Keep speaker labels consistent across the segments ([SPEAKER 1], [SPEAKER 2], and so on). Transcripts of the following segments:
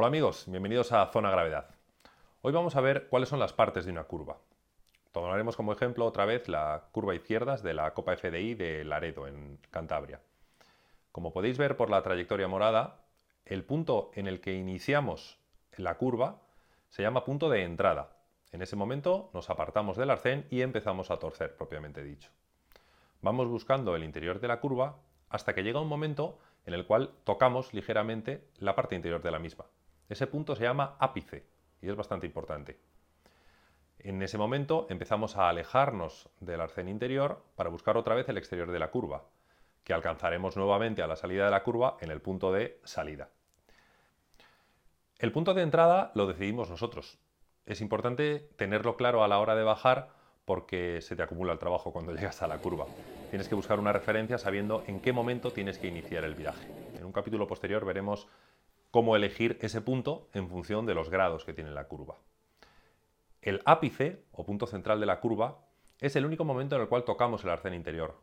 [SPEAKER 1] Hola amigos, bienvenidos a Zona Gravedad. Hoy vamos a ver cuáles son las partes de una curva. Tomaremos como ejemplo otra vez la curva izquierdas de la Copa FDI de Laredo, en Cantabria. Como podéis ver por la trayectoria morada, el punto en el que iniciamos la curva se llama punto de entrada. En ese momento nos apartamos del arcén y empezamos a torcer, propiamente dicho. Vamos buscando el interior de la curva hasta que llega un momento en el cual tocamos ligeramente la parte interior de la misma. Ese punto se llama ápice y es bastante importante. En ese momento empezamos a alejarnos del arcén interior para buscar otra vez el exterior de la curva, que alcanzaremos nuevamente a la salida de la curva en el punto de salida. El punto de entrada lo decidimos nosotros. Es importante tenerlo claro a la hora de bajar porque se te acumula el trabajo cuando llegas a la curva. Tienes que buscar una referencia sabiendo en qué momento tienes que iniciar el viraje. En un capítulo posterior veremos cómo elegir ese punto en función de los grados que tiene la curva. El ápice, o punto central de la curva, es el único momento en el cual tocamos el arcén interior.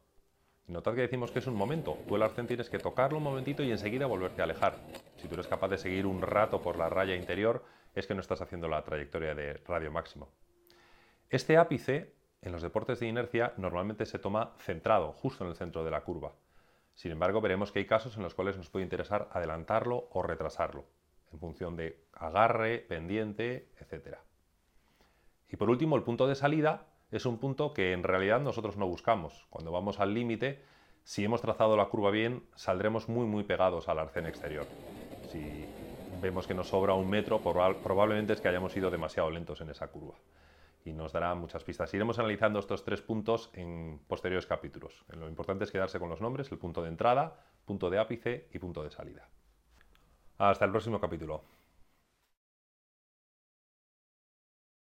[SPEAKER 1] notad que decimos que es un momento. Tú el arcén tienes que tocarlo un momentito y enseguida volverte a alejar. Si tú eres capaz de seguir un rato por la raya interior, es que no estás haciendo la trayectoria de radio máximo. Este ápice, en los deportes de inercia, normalmente se toma centrado, justo en el centro de la curva. Sin embargo, veremos que hay casos en los cuales nos puede interesar adelantarlo o retrasarlo, en función de agarre, pendiente, etc. Y por último, el punto de salida es un punto que en realidad nosotros no buscamos. Cuando vamos al límite, si hemos trazado la curva bien, saldremos muy muy pegados al arcén exterior. Si vemos que nos sobra un metro, probablemente es que hayamos ido demasiado lentos en esa curva y nos dará muchas pistas. Iremos analizando estos tres puntos en posteriores capítulos. Lo importante es quedarse con los nombres, el punto de entrada, punto de ápice y punto de salida. Hasta el próximo capítulo.